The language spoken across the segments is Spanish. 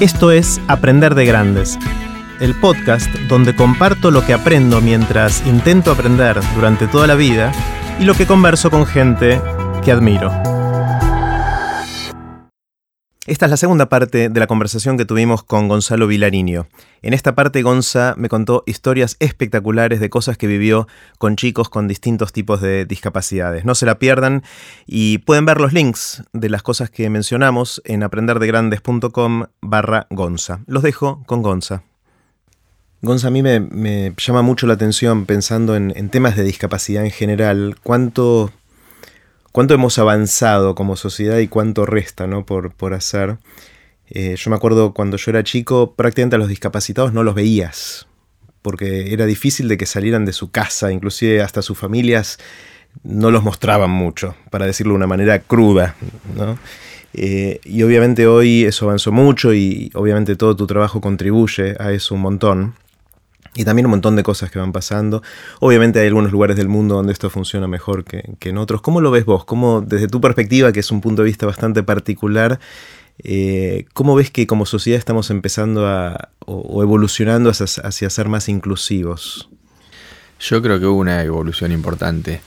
Esto es Aprender de Grandes, el podcast donde comparto lo que aprendo mientras intento aprender durante toda la vida y lo que converso con gente que admiro. Esta es la segunda parte de la conversación que tuvimos con Gonzalo Vilariño. En esta parte Gonza me contó historias espectaculares de cosas que vivió con chicos con distintos tipos de discapacidades. No se la pierdan y pueden ver los links de las cosas que mencionamos en aprenderdegrandes.com barra Gonza. Los dejo con Gonza. Gonza, a mí me, llama mucho la atención pensando en, en temas de discapacidad en general, cuánto cuánto hemos avanzado como sociedad y cuánto resta ¿no? por, por hacer. Eh, yo me acuerdo cuando yo era chico, prácticamente a los discapacitados no los veías, porque era difícil de que salieran de su casa, inclusive hasta sus familias no los mostraban mucho, para decirlo de una manera cruda. Eh, y obviamente hoy eso avanzó mucho y obviamente todo tu trabajo contribuye a eso un montón. Y también un montón de cosas que van pasando. Obviamente hay algunos lugares del mundo donde esto funciona mejor que, en otros. ¿Cómo lo ves vos? ¿Cómo, desde tu perspectiva, que es un punto de vista bastante particular, eh, ¿cómo ves que como sociedad estamos empezando a, o, evolucionando hacia, ser más inclusivos? Yo creo que hubo una evolución importante.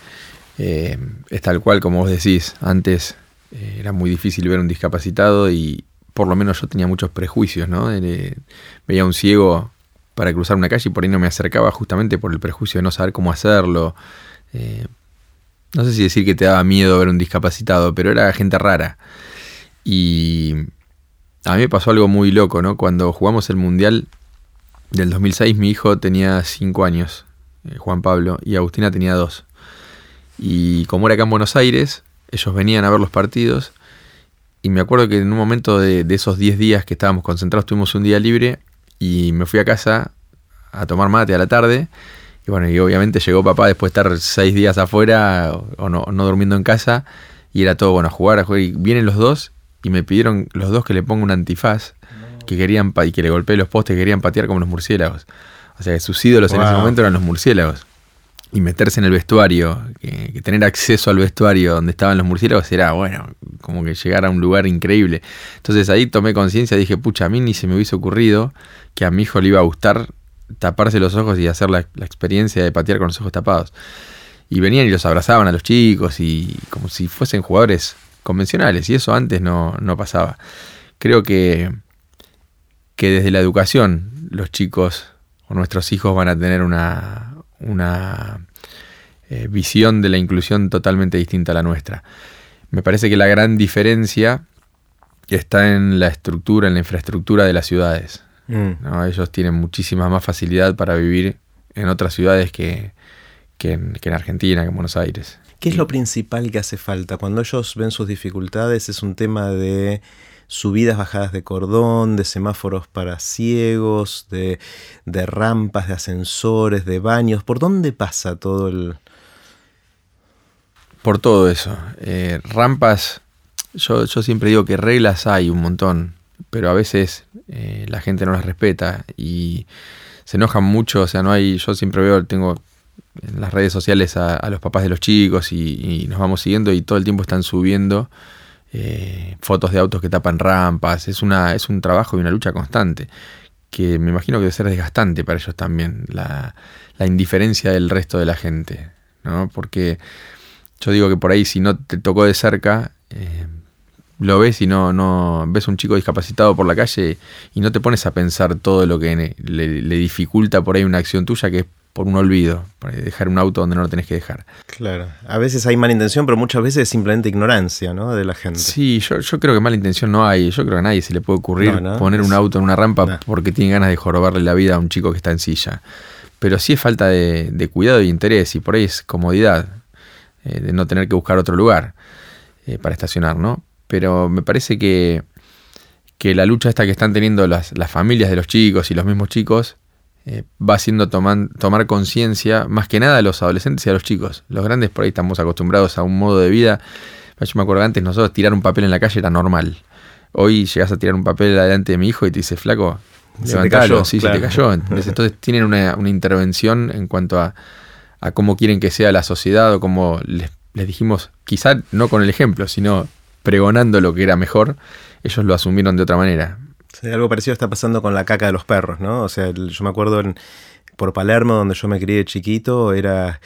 Eh, es tal cual como vos decís, antes eh, era muy difícil ver un discapacitado y por lo menos yo tenía muchos prejuicios, ¿no? veía un ciego para cruzar una calle y por ahí no me acercaba justamente por el prejuicio de no saber cómo hacerlo. Eh, no sé si decir que te daba miedo ver un discapacitado, pero era gente rara. Y a mí me pasó algo muy loco, ¿no? Cuando jugamos el Mundial del 2006, mi hijo tenía 5 años, eh, Juan Pablo, y Agustina tenía 2. Y como era acá en Buenos Aires, ellos venían a ver los partidos. Y me acuerdo que en un momento de, de esos 10 días que estábamos concentrados, tuvimos un día libre y me fui a casa a tomar mate a la tarde. Y bueno, y obviamente llegó papá después de estar seis días afuera o no, durmiendo en casa. Y era todo, bueno, a jugar, a jugar. Y vienen los dos y me pidieron los dos que le ponga un antifaz. Que querían, y que le golpeé los postes, que querían patear como los murciélagos. O sea, que sus ídolos en ese momento eran los murciélagos. Y meterse en el vestuario, que, tener acceso al vestuario donde estaban los murciélagos era, bueno, como que llegar a un lugar increíble. Entonces ahí tomé conciencia, dije, pucha, a mí ni se me hubiese ocurrido que a mi hijo le iba a gustar taparse los ojos y hacer la, experiencia de patear con los ojos tapados. Y venían y los abrazaban a los chicos y como si fuesen jugadores convencionales. Y eso antes no, pasaba. Creo que, que desde la educación los chicos o nuestros hijos van a tener una, una eh, visión de la inclusión totalmente distinta a la nuestra. Me parece que la gran diferencia está en la estructura, en la infraestructura de las ciudades. Mm. Ellos tienen muchísima más facilidad para vivir en otras ciudades que, en, Argentina, que en Buenos Aires. ¿Qué es lo principal que hace falta? Cuando ellos ven sus dificultades es un tema de subidas, bajadas de cordón, de semáforos para ciegos, de, rampas, de ascensores, de baños. ¿Por dónde pasa todo el...? Por todo eso. Eh, rampas, yo, yo siempre digo que reglas hay un montón pero a veces eh, la gente no las respeta y se enojan mucho, o sea, no hay, yo siempre veo, tengo en las redes sociales a, los papás de los chicos y, nos vamos siguiendo y todo el tiempo están subiendo eh, fotos de autos que tapan rampas, es, una, es un trabajo y una lucha constante que me imagino que debe ser desgastante para ellos también, la, indiferencia del resto de la gente, ¿no? Porque yo digo que por ahí si no te tocó de cerca, eh, lo ves y no, no ves un chico discapacitado por la calle y no te pones a pensar todo lo que le, dificulta por ahí una acción tuya que es por un olvido, por dejar un auto donde no lo tenés que dejar. Claro, a veces hay mala intención, pero muchas veces es simplemente ignorancia ¿no? de la gente. Sí, yo, yo creo que mala intención no hay, yo creo que a nadie se le puede ocurrir poner un auto en una rampa porque tiene ganas de jorobarle la vida a un chico que está en silla. Pero sí es falta de, cuidado y interés y por ahí es comodidad eh, de no tener que buscar otro lugar eh, para estacionar, ¿no? pero me parece que, que la lucha esta que están teniendo las, familias de los chicos y los mismos chicos eh, va haciendo tomar conciencia más que nada a los adolescentes y a los chicos. Los grandes por ahí estamos acostumbrados a un modo de vida. Yo me acuerdo antes nosotros tirar un papel en la calle era normal. Hoy llegas a tirar un papel delante de mi hijo y te dice, flaco, se te cayó, sí, se te cayó. Entonces, tienen una, intervención en cuanto a, a, cómo quieren que sea la sociedad o cómo les, les dijimos, quizá no con el ejemplo, sino pregonando lo que era mejor, ellos lo asumieron de otra manera. Sí, algo parecido está pasando con la caca de los perros, ¿no? O sea, yo me acuerdo en, por Palermo, donde yo me crié chiquito, era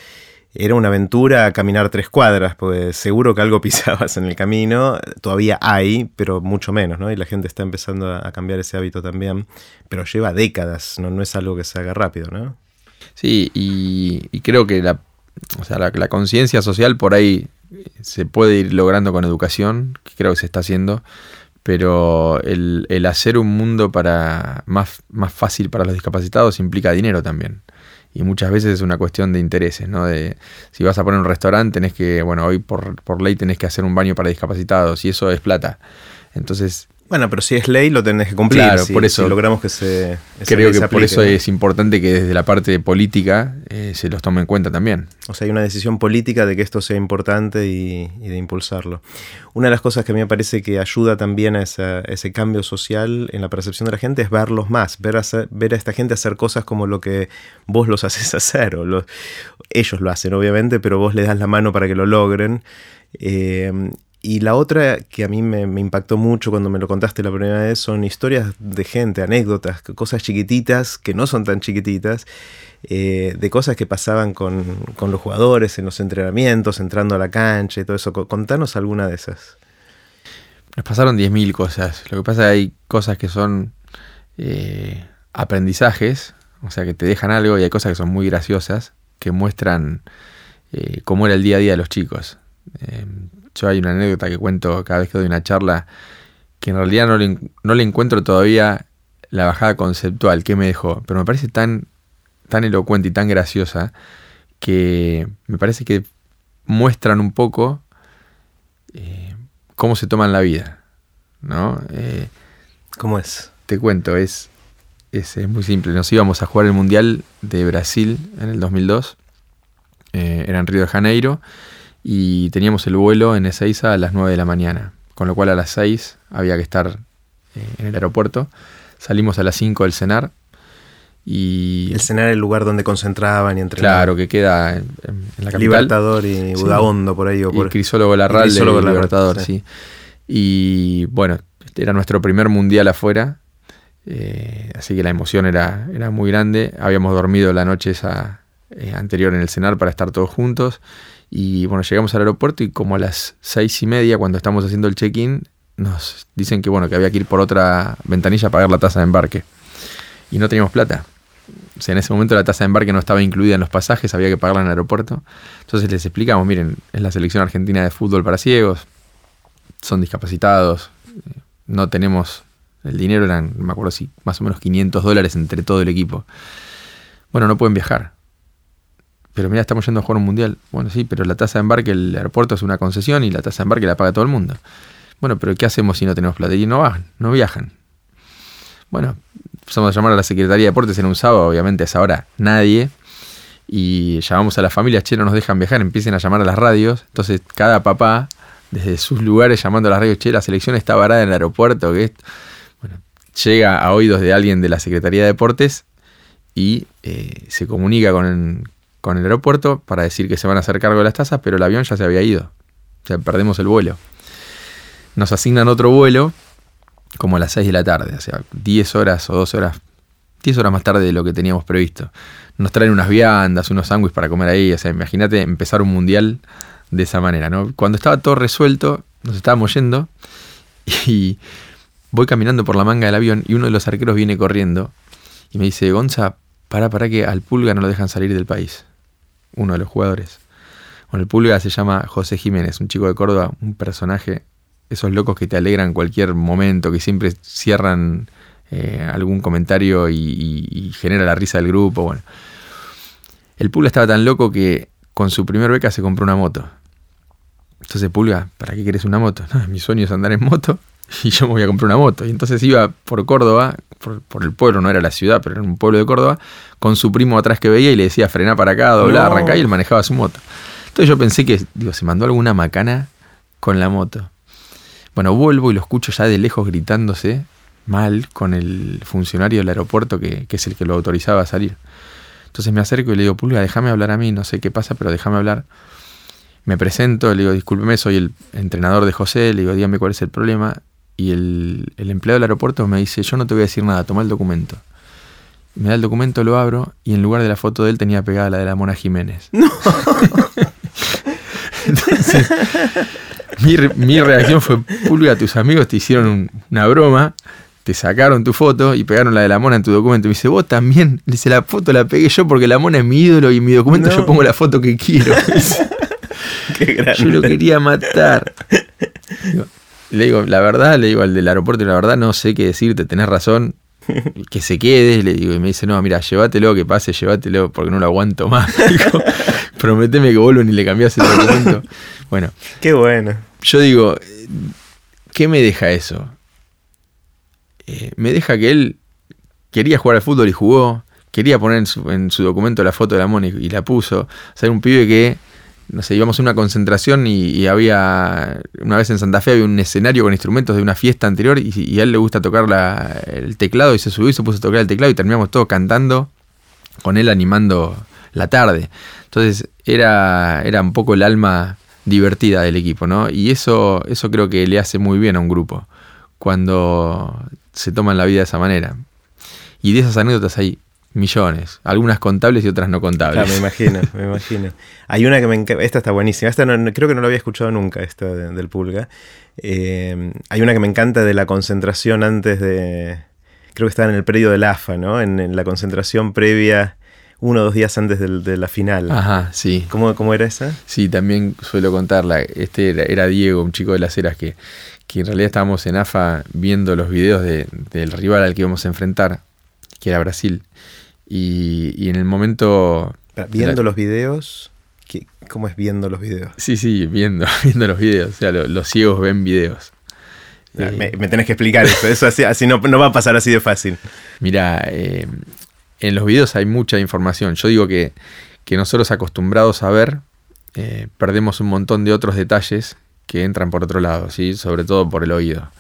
era una aventura caminar tres cuadras, pues seguro que algo pisabas en el camino, todavía hay, pero mucho menos, ¿no? Y la gente está empezando a, cambiar ese hábito también, pero lleva décadas, no, es algo que se haga rápido, ¿no? Sí, y, creo que la, la, conciencia social por ahí se puede ir logrando con educación, que creo que se está haciendo, pero el, el hacer un mundo para más, más fácil para los discapacitados implica dinero también y muchas veces es una cuestión de intereses, ¿no? De si vas a poner un restaurante, tenés que, bueno, hoy por, por ley tenés que hacer un baño para discapacitados y eso es plata. Entonces, bueno, pero si es ley lo tenés que cumplir. Claro, por eso. logramos que se. Creo que por eso es importante que desde la parte política eh, se los tome en cuenta también. O sea, hay una decisión política de que esto sea importante y, de impulsarlo. Una de las cosas que a mí me parece que ayuda también a, ese cambio social en la percepción de la gente es verlos más, ver a, ver a esta gente hacer cosas como lo que vos los haces hacer. O ellos lo hacen, obviamente, pero vos les das la mano para que lo logren. Eh, y la otra que a mí me, impactó mucho cuando me lo contaste la primera vez son historias de gente, anécdotas, cosas chiquititas que no son tan chiquititas, eh, de cosas que pasaban con, los jugadores en los entrenamientos, entrando a la cancha y todo eso. Contanos alguna de esas. Nos pasaron 10.000 cosas. Lo que pasa es que hay cosas que son eh, aprendizajes, o sea, que te dejan algo y hay cosas que son muy graciosas, que muestran eh, cómo era el día a día de los chicos. Yo hay una anécdota que cuento cada vez que doy una charla que en realidad no le, no le encuentro todavía la bajada conceptual que me dejó, pero me parece tan, tan elocuente y tan graciosa que me parece que muestran un poco eh, cómo se toman la vida. ¿no? Eh, ¿Cómo es? Te cuento, es, es, muy simple. Nos íbamos a jugar el Mundial de Brasil en el 2002, eh, era en Río de Janeiro, y teníamos el vuelo en Ezeiza a las 9 de la mañana, con lo cual a las 6 había que estar eh, en el aeropuerto. Salimos a las 5 del cenar y... El cenar el lugar donde concentraban y entrenaban. Claro, que queda en, la capital. Libertador y Budaondo por ahí. O por... Y Crisólogo Larral de Libertador, sí. Y bueno, era nuestro primer mundial afuera, eh, así que la emoción era, era muy grande. Habíamos dormido la noche esa, eh, anterior en el cenar para estar todos juntos. Y bueno, llegamos al aeropuerto y como a las seis y media, cuando estamos haciendo el check-in, nos dicen que bueno, que había que ir por otra ventanilla a pagar la tasa de embarque. Y no teníamos plata. O sea, en ese momento la tasa de embarque no estaba incluida en los pasajes, había que pagarla en el aeropuerto. Entonces les explicamos, miren, es la selección argentina de fútbol para ciegos, son discapacitados, no tenemos el dinero, eran, me acuerdo si, más o menos 500 dólares entre todo el equipo. Bueno, no pueden viajar pero mira, estamos yendo a jugar un mundial. Bueno, sí, pero la tasa de embarque, el aeropuerto es una concesión y la tasa de embarque la paga todo el mundo. Bueno, pero ¿qué hacemos si no tenemos plata? Y no van, no viajan. Bueno, empezamos a llamar a la Secretaría de Deportes en un sábado, obviamente a esa hora nadie. Y llamamos a las familias, che, no nos dejan viajar, empiecen a llamar a las radios. Entonces, cada papá, desde sus lugares, llamando a las radios, che, la selección está varada en el aeropuerto. Que bueno, llega a oídos de alguien de la Secretaría de Deportes y eh, se comunica con, con el aeropuerto para decir que se van a hacer cargo de las tasas, pero el avión ya se había ido. O sea, perdemos el vuelo. Nos asignan otro vuelo como a las 6 de la tarde, o sea, 10 horas o 12 horas, 10 horas más tarde de lo que teníamos previsto. Nos traen unas viandas, unos sándwiches para comer ahí, o sea, imagínate empezar un mundial de esa manera, ¿no? Cuando estaba todo resuelto, nos estábamos yendo y voy caminando por la manga del avión y uno de los arqueros viene corriendo y me dice, Gonza, para, para que al pulga no lo dejan salir del país uno de los jugadores. Bueno, el pulga se llama José Jiménez, un chico de Córdoba, un personaje, esos locos que te alegran cualquier momento, que siempre cierran eh, algún comentario y, genera la risa del grupo. Bueno, el pulga estaba tan loco que con su primer beca se compró una moto. Entonces, Pulga, ¿para qué querés una moto? No, mi sueño es andar en moto y yo me voy a comprar una moto. Y entonces iba por Córdoba, por, el pueblo, no era la ciudad, pero era un pueblo de Córdoba, con su primo atrás que veía y le decía frená para acá, doblar, arrancar y él manejaba su moto. Entonces yo pensé que, digo, se mandó alguna macana con la moto. Bueno, vuelvo y lo escucho ya de lejos gritándose mal con el funcionario del aeropuerto que, que es el que lo autorizaba a salir. Entonces me acerco y le digo, Pulga, déjame hablar a mí, no sé qué pasa, pero déjame hablar. Me presento, le digo, discúlpeme, soy el entrenador de José, le digo, dígame cuál es el problema y el, el empleado del aeropuerto me dice, yo no te voy a decir nada, toma el documento. Me da el documento, lo abro y en lugar de la foto de él tenía pegada la de la Mona Jiménez. No. Entonces, mi, mi, reacción fue, Pulga, tus amigos te hicieron una broma, te sacaron tu foto y pegaron la de la mona en tu documento. Me dice, vos también. Le dice, la foto la pegué yo porque la mona es mi ídolo y en mi documento yo pongo la foto que quiero. Qué yo lo quería matar. Le digo, la verdad, le digo al del aeropuerto, la verdad no sé qué decirte, tenés razón que se quede, le digo, y me dice, no, mira, llévatelo, que pase, llévatelo, porque no lo aguanto más. prometeme que vuelvo ni le cambias el documento. Bueno. Qué bueno. Yo digo, ¿qué me deja eso? Eh, me deja que él quería jugar al fútbol y jugó, quería poner en su, en su documento la foto de la Moni y la puso. O sea, era un pibe que no sé, íbamos a una concentración y, había, una vez en Santa Fe había un escenario con instrumentos de una fiesta anterior y, a él le gusta tocar el teclado y se subió y se puso a tocar el teclado y terminamos todos cantando con él animando la tarde. Entonces era, era un poco el alma divertida del equipo, ¿no? Y eso, eso creo que le hace muy bien a un grupo cuando se toman la vida de esa manera. Y de esas anécdotas hay millones, algunas contables y otras no contables. me imagino, me imagino. Hay una que me encanta, esta está buenísima, esta creo que no la había escuchado nunca, esta del Pulga. Eh, hay una que me encanta de la concentración antes de, creo que está en el predio del AFA, ¿no? En, la concentración previa, uno o dos días antes de, la final. Ajá, sí. ¿Cómo, ¿Cómo, era esa? Sí, también suelo contarla. Este era, Diego, un chico de las Heras que, que en realidad estábamos en AFA viendo los videos del rival al que íbamos a enfrentar, que era Brasil. Y, en el momento... Viendo los videos, ¿cómo es viendo los videos? Sí, sí, viendo, viendo los videos. O sea, los ciegos ven videos. Ah, me, tenés que explicar eso, eso así, así no, no, va a pasar así de fácil. Mira, eh, en los videos hay mucha información. Yo digo que, que nosotros acostumbrados a ver, eh, perdemos un montón de otros detalles que entran por otro lado, ¿sí? sobre todo por el oído.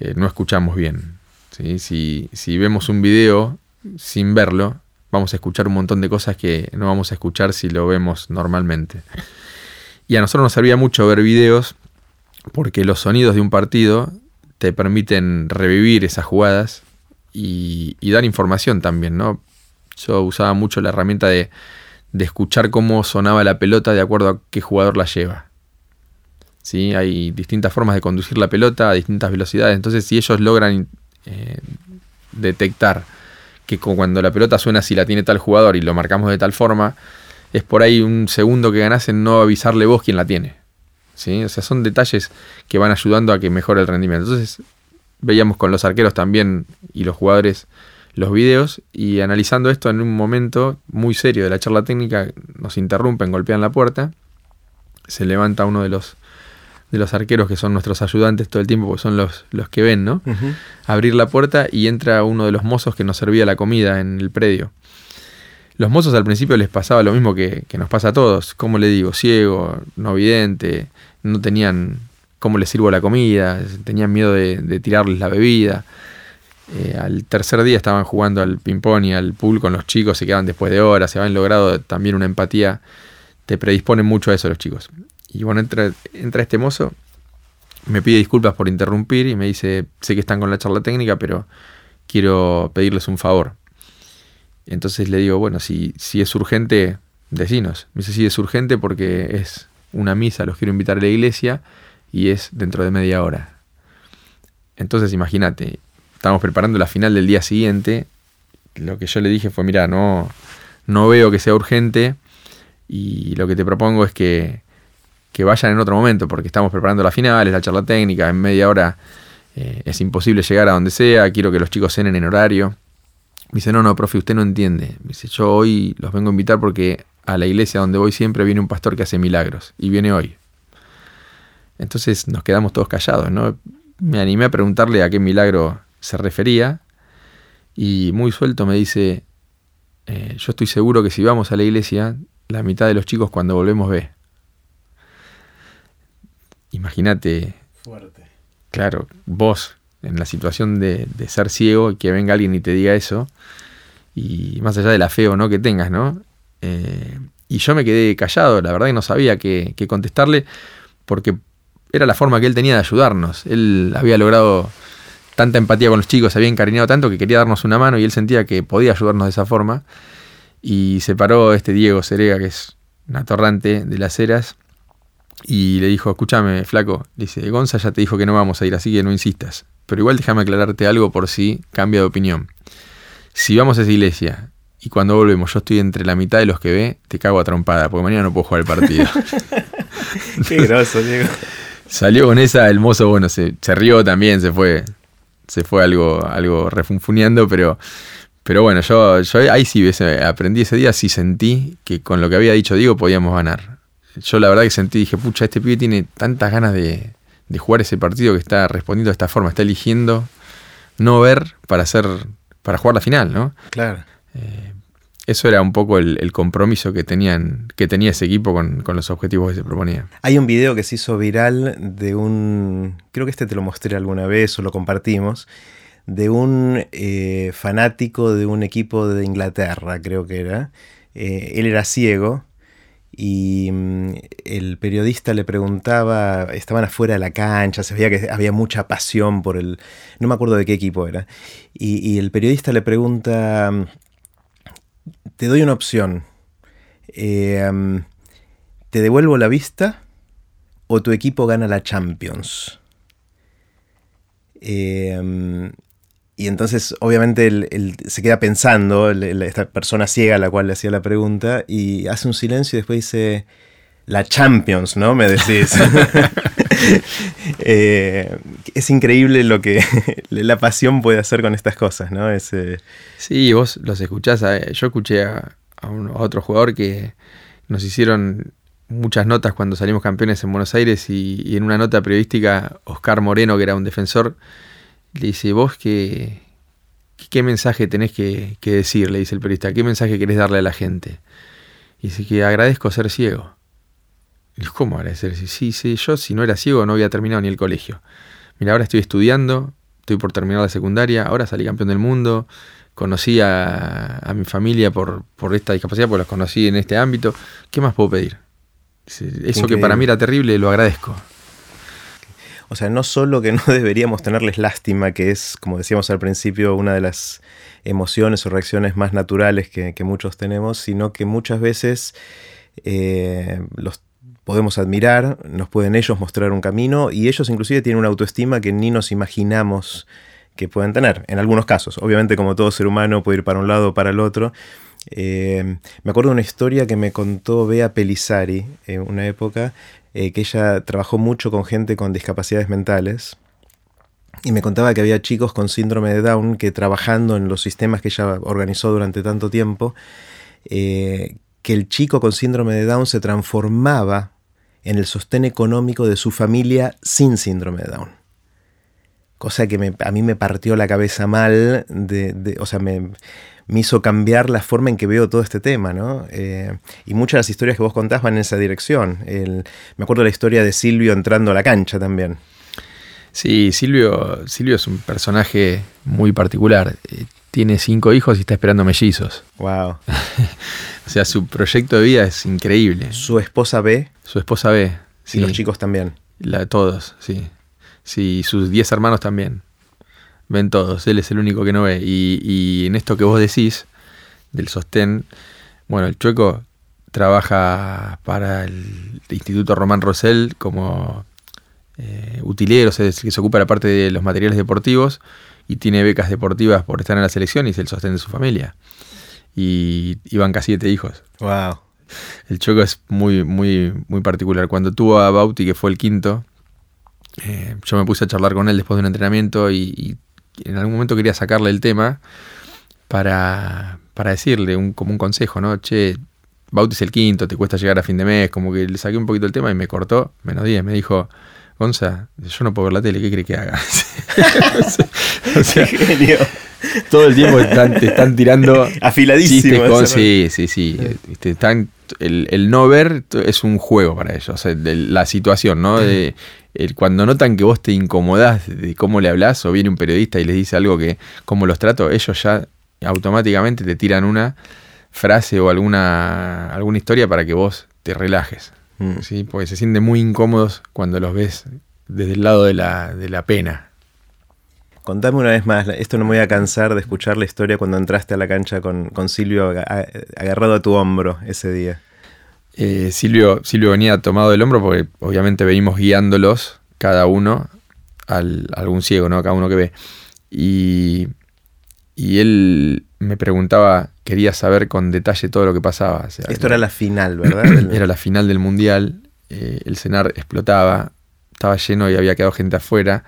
Eh, no escuchamos bien. ¿sí? Si, si vemos un video sin verlo, vamos a escuchar un montón de cosas que no vamos a escuchar si lo vemos normalmente. Y a nosotros nos servía mucho ver videos porque los sonidos de un partido te permiten revivir esas jugadas y, dar información también, ¿no? Yo usaba mucho la herramienta de, de, escuchar cómo sonaba la pelota de acuerdo a qué jugador la lleva. ¿Sí? Hay distintas formas de conducir la pelota a distintas velocidades. Entonces, si ellos logran eh, detectar que cuando la pelota suena si la tiene tal jugador y lo marcamos de tal forma, es por ahí un segundo que ganás en no avisarle vos quién la tiene. ¿sí? O sea, son detalles que van ayudando a que mejore el rendimiento. Entonces, veíamos con los arqueros también y los jugadores los videos y analizando esto en un momento muy serio de la charla técnica, nos interrumpen, golpean la puerta, se levanta uno de los de los arqueros que son nuestros ayudantes todo el tiempo, porque son los, los que ven, ¿no? Abrir la puerta y entra uno de los mozos que nos servía la comida en el predio. Los mozos al principio les pasaba lo mismo que, nos pasa a todos, como le digo, ciego, no vidente, no tenían cómo les sirvo la comida, tenían miedo de, tirarles la bebida. Eh, al tercer día estaban jugando al ping-pong y al pool con los chicos, se quedaban después de horas, se habían logrado también una empatía, te predisponen mucho a eso los chicos. Y bueno, entra, entra este mozo, me pide disculpas por interrumpir y me dice, sé que están con la charla técnica, pero quiero pedirles un favor. Entonces le digo, bueno, si, si es urgente, decinos. Me dice, sí, es urgente porque es una misa, los quiero invitar a la iglesia y es dentro de media hora. Entonces imagínate, estamos preparando la final del día siguiente. Lo que yo le dije fue, mira, no, no veo que sea urgente y lo que te propongo es que que vayan en otro momento, porque estamos preparando la final, es la charla técnica, en media hora eh, es imposible llegar a donde sea, quiero que los chicos cenen en horario. Me dice, no, no, profe, usted no entiende. Me dice, yo hoy los vengo a invitar porque a la iglesia donde voy siempre viene un pastor que hace milagros, y viene hoy. Entonces nos quedamos todos callados, ¿no? Me animé a preguntarle a qué milagro se refería, y muy suelto me dice, eh, yo estoy seguro que si vamos a la iglesia, la mitad de los chicos cuando volvemos ve. Imagínate. Fuerte. Claro, vos en la situación de, ser ciego, que venga alguien y te diga eso, y más allá de la fe o no que tengas, ¿no? Eh, y yo me quedé callado, la verdad que no sabía qué, contestarle, porque era la forma que él tenía de ayudarnos. Él había logrado tanta empatía con los chicos, se había encariñado tanto que quería darnos una mano y él sentía que podía ayudarnos de esa forma. Y se paró este Diego Cerega, que es un atorrante de las eras, y le dijo, escúchame, flaco, dice, Gonza ya te dijo que no vamos a ir, así que no insistas. Pero igual déjame aclararte algo por si cambia de opinión. Si vamos a esa iglesia y cuando volvemos yo estoy entre la mitad de los que ve, te cago a trompada, porque mañana no puedo jugar el partido. Qué groso, Diego. Salió con esa, el mozo, bueno, se, se rió también, se fue, se fue algo, algo refunfuneando, pero, pero bueno, yo, yo ahí sí aprendí ese día, sí sentí que con lo que había dicho Diego podíamos ganar. Yo la verdad que sentí, dije, pucha, este pibe tiene tantas ganas de, de jugar ese partido que está respondiendo de esta forma, está eligiendo no ver para hacer, para jugar la final, ¿no? Claro. Eh, eso era un poco el, compromiso que, tenían, que tenía ese equipo con, los objetivos que se proponía. Hay un video que se hizo viral de un, creo que este te lo mostré alguna vez o lo compartimos, de un eh, fanático de un equipo de Inglaterra, creo que era. Eh, él era ciego y mm, el periodista le preguntaba, estaban afuera de la cancha, se veía que había mucha pasión por el, no me acuerdo de qué equipo era, y el periodista le pregunta te doy una opción. Eh, ¿Te devuelvo la vista o tu equipo gana la Champions? Eh, y entonces, obviamente, él, se queda pensando, esta persona ciega a la cual le hacía la pregunta, y hace un silencio y después dice, la Champions, ¿no? Me decís. Eh, es increíble lo que la pasión puede hacer con estas cosas, ¿no? Sí, vos los escuchás. Yo escuché a, otro jugador que nos hicieron muchas notas cuando salimos campeones en Buenos Aires y, en una nota periodística, Oscar Moreno, que era un defensor, le dice, vos qué, qué mensaje tenés que, que decir, le dice el periodista, qué mensaje querés darle a la gente. Y dice que agradezco ser ciego. ¿Cómo agradecer? Sí, sí, yo si no era ciego no había terminado ni el colegio. Mira, ahora estoy estudiando, estoy por terminar la secundaria, ahora salí campeón del mundo, conocí a, mi familia por, por, esta discapacidad, porque los conocí en este ámbito. ¿Qué más puedo pedir? Eso que para mí era terrible, lo agradezco. O sea, no solo que no deberíamos tenerles lástima, que es, como decíamos al principio, una de las emociones o reacciones más naturales que, muchos tenemos, sino que muchas veces eh, los podemos admirar, nos pueden ellos mostrar un camino y ellos inclusive tienen una autoestima que ni nos imaginamos que pueden tener, en algunos casos. Obviamente como todo ser humano puede ir para un lado o para el otro. Eh, me acuerdo de una historia que me contó Bea Pelizari en una época, eh, que ella trabajó mucho con gente con discapacidades mentales. Y me contaba que había chicos con síndrome de Down que trabajando en los sistemas que ella organizó durante tanto tiempo, eh, que el chico con síndrome de Down se transformaba en el sostén económico de su familia sin síndrome de Down. Cosa que a mí me partió la cabeza mal, de, o sea, me, hizo cambiar la forma en que veo todo este tema, ¿no? Eh, y muchas de las historias que vos contás van en esa dirección. me acuerdo de la historia de Silvio entrando a la cancha también. Sí, Silvio, Silvio es un personaje muy particular. Eh, tiene cinco hijos y está esperando mellizos. Wow. o sea, su proyecto de vida es increíble. Su esposa ve. Su esposa ve. Sí. Y los chicos también. La, todos, sí. Sí, sus diez hermanos también. Ven todos. Él es el único que no ve. Y, en esto que vos decís, del sostén, bueno, el chueco trabaja para el Instituto Román Rosell como eh, utilero, o sea, que se ocupa de la parte de los materiales deportivos y tiene becas deportivas por estar en la selección y es el sostén de su familia. Y iban casi siete hijos. Wow. El Choco es muy, muy, muy particular. Cuando tuvo a Bauti, que fue el quinto, eh, yo me puse a charlar con él después de un entrenamiento y, en algún momento quería sacarle el tema para, para decirle un, como un consejo, ¿no? Che, Bauti es el quinto, te cuesta llegar a fin de mes, como que le saqué un poquito el tema y me cortó, menos 10, me dijo, Gonza, yo no puedo ver la tele, ¿qué crees que haga? o sea, todo el tiempo están, te están tirando afiladísimo. sí, sí, sí. están, el, no ver es un juego para ellos. la situación, ¿no? De, cuando notan que vos te incomodás de cómo le hablas o viene un periodista y les dice algo que, cómo los trato, ellos ya automáticamente te tiran una frase o alguna, alguna historia para que vos te relajes. Mm. ¿sí? Porque se sienten muy incómodos cuando los ves desde el lado de la, de la pena. Contame una vez más, esto no me voy a cansar de escuchar la historia cuando entraste a la cancha con, Silvio agarrado a tu hombro ese día. Eh, Silvio, Silvio venía tomado del hombro porque obviamente venimos guiándolos cada uno al, algún ciego, ¿no? cada uno que ve. Y, y él me preguntaba, quería saber con detalle todo lo que pasaba. Esto era la final, ¿verdad? era la final del mundial, eh, el cenar explotaba, estaba lleno y había quedado gente afuera.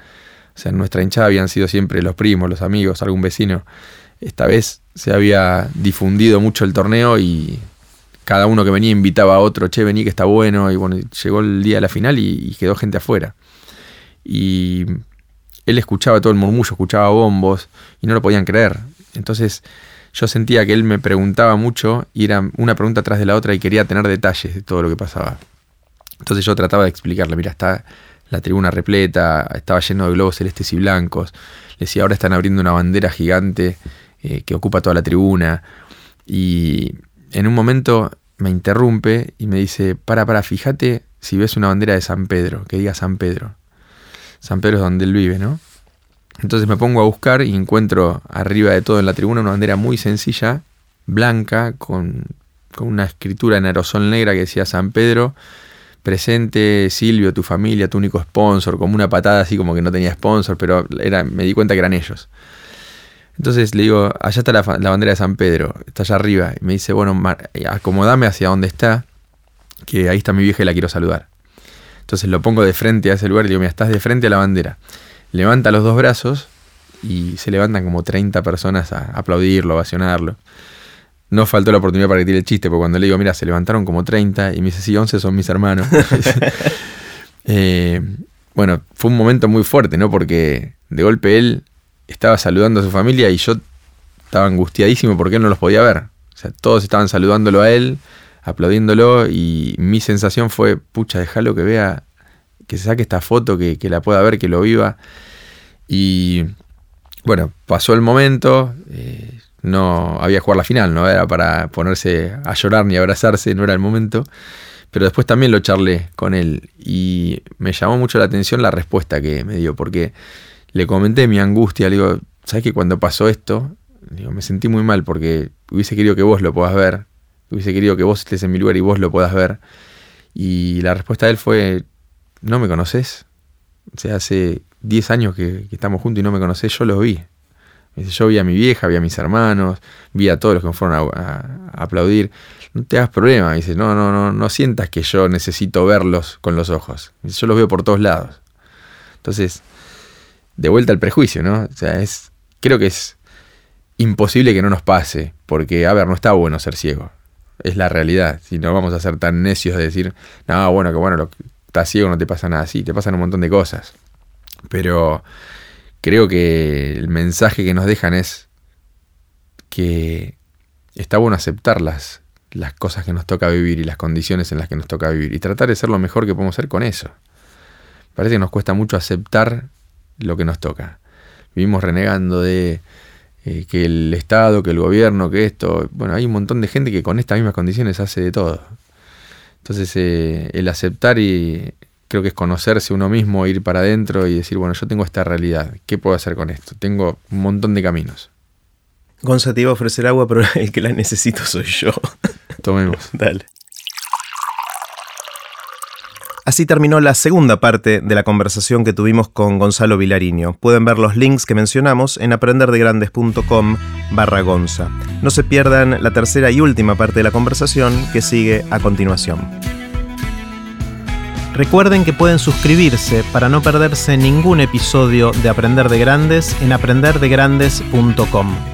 O sea, en nuestra hinchada habían sido siempre los primos, los amigos, algún vecino. Esta vez se había difundido mucho el torneo y cada uno que venía invitaba a otro, che, vení que está bueno. Y bueno, llegó el día de la final y, quedó gente afuera. Y él escuchaba todo el murmullo, escuchaba bombos y no lo podían creer. Entonces yo sentía que él me preguntaba mucho y era una pregunta tras de la otra y quería tener detalles de todo lo que pasaba. Entonces yo trataba de explicarle, mira, está la tribuna repleta, estaba lleno de globos celestes y blancos. Le decía, ahora están abriendo una bandera gigante eh, que ocupa toda la tribuna. Y en un momento me interrumpe y me dice, para, para, fíjate si ves una bandera de San Pedro, que diga San Pedro. San Pedro es donde él vive, ¿no? Entonces me pongo a buscar y encuentro arriba de todo en la tribuna una bandera muy sencilla, blanca, con, con una escritura en aerosol negra que decía San Pedro presente Silvio, tu familia, tu único sponsor, como una patada así como que no tenía sponsor, pero era, me di cuenta que eran ellos. Entonces le digo, allá está la, bandera de San Pedro, está allá arriba. Y me dice, bueno, acomodame hacia donde está, que ahí está mi vieja y la quiero saludar. Entonces lo pongo de frente a ese lugar y digo, mira, estás de frente a la bandera. Levanta los dos brazos y se levantan como 30 personas a aplaudirlo, a ovacionarlo. No faltó la oportunidad para que tire el chiste, porque cuando le digo, mira, se levantaron como 30 y me dice, sí, 11 son mis hermanos. Eh, bueno, fue un momento muy fuerte, ¿no? Porque de golpe él estaba saludando a su familia y yo estaba angustiadísimo porque él no los podía ver. O sea, todos estaban saludándolo a él, aplaudiéndolo y mi sensación fue, pucha, déjalo que vea, que se saque esta foto, que, la pueda ver, que lo viva. Y bueno, pasó el momento, eh, no había que jugar la final, no era para ponerse a llorar ni abrazarse, no era el momento. Pero después también lo charlé con él y me llamó mucho la atención la respuesta que me dio, porque le comenté mi angustia, le digo, ¿sabes que cuando pasó esto? Digo, me sentí muy mal porque hubiese querido que vos lo puedas ver, hubiese querido que vos estés en mi lugar y vos lo puedas ver. Y la respuesta de él fue, ¿no me conoces? O sea, hace 10 años que, estamos juntos y no me conoces, yo lo vi. Yo vi a mi vieja, vi a mis hermanos, vi a todos los que me fueron a, aplaudir. No te hagas problema, dice, no, no, no, no sientas que yo necesito verlos con los ojos. yo los veo por todos lados. Entonces, de vuelta al prejuicio, ¿no? O sea, es, creo que es imposible que no nos pase, porque, a ver, no está bueno ser ciego. Es la realidad. Si no vamos a ser tan necios de decir, no, bueno, que bueno, lo, estás ciego no te pasa nada así, te pasan un montón de cosas. Pero creo que el mensaje que nos dejan es que está bueno aceptar las, las cosas que nos toca vivir y las condiciones en las que nos toca vivir y tratar de ser lo mejor que podemos ser con eso. Parece que nos cuesta mucho aceptar lo que nos toca. Vivimos renegando de eh, que el Estado, que el gobierno, que esto. Bueno, hay un montón de gente que con estas mismas condiciones hace de todo. Entonces, eh, el aceptar y creo que es conocerse uno mismo, ir para adentro y decir, bueno, yo tengo esta realidad, ¿qué puedo hacer con esto? Tengo un montón de caminos. Gonza te iba a ofrecer agua, pero el que la necesito soy yo. Tomemos. Dale. Así terminó la segunda parte de la conversación que tuvimos con Gonzalo Vilariño. Pueden ver los links que mencionamos en aprenderdegrandes.com barra Gonza. No se pierdan la tercera y última parte de la conversación que sigue a continuación. Recuerden que pueden suscribirse para no perderse ningún episodio de Aprender de Grandes en aprenderdegrandes.com.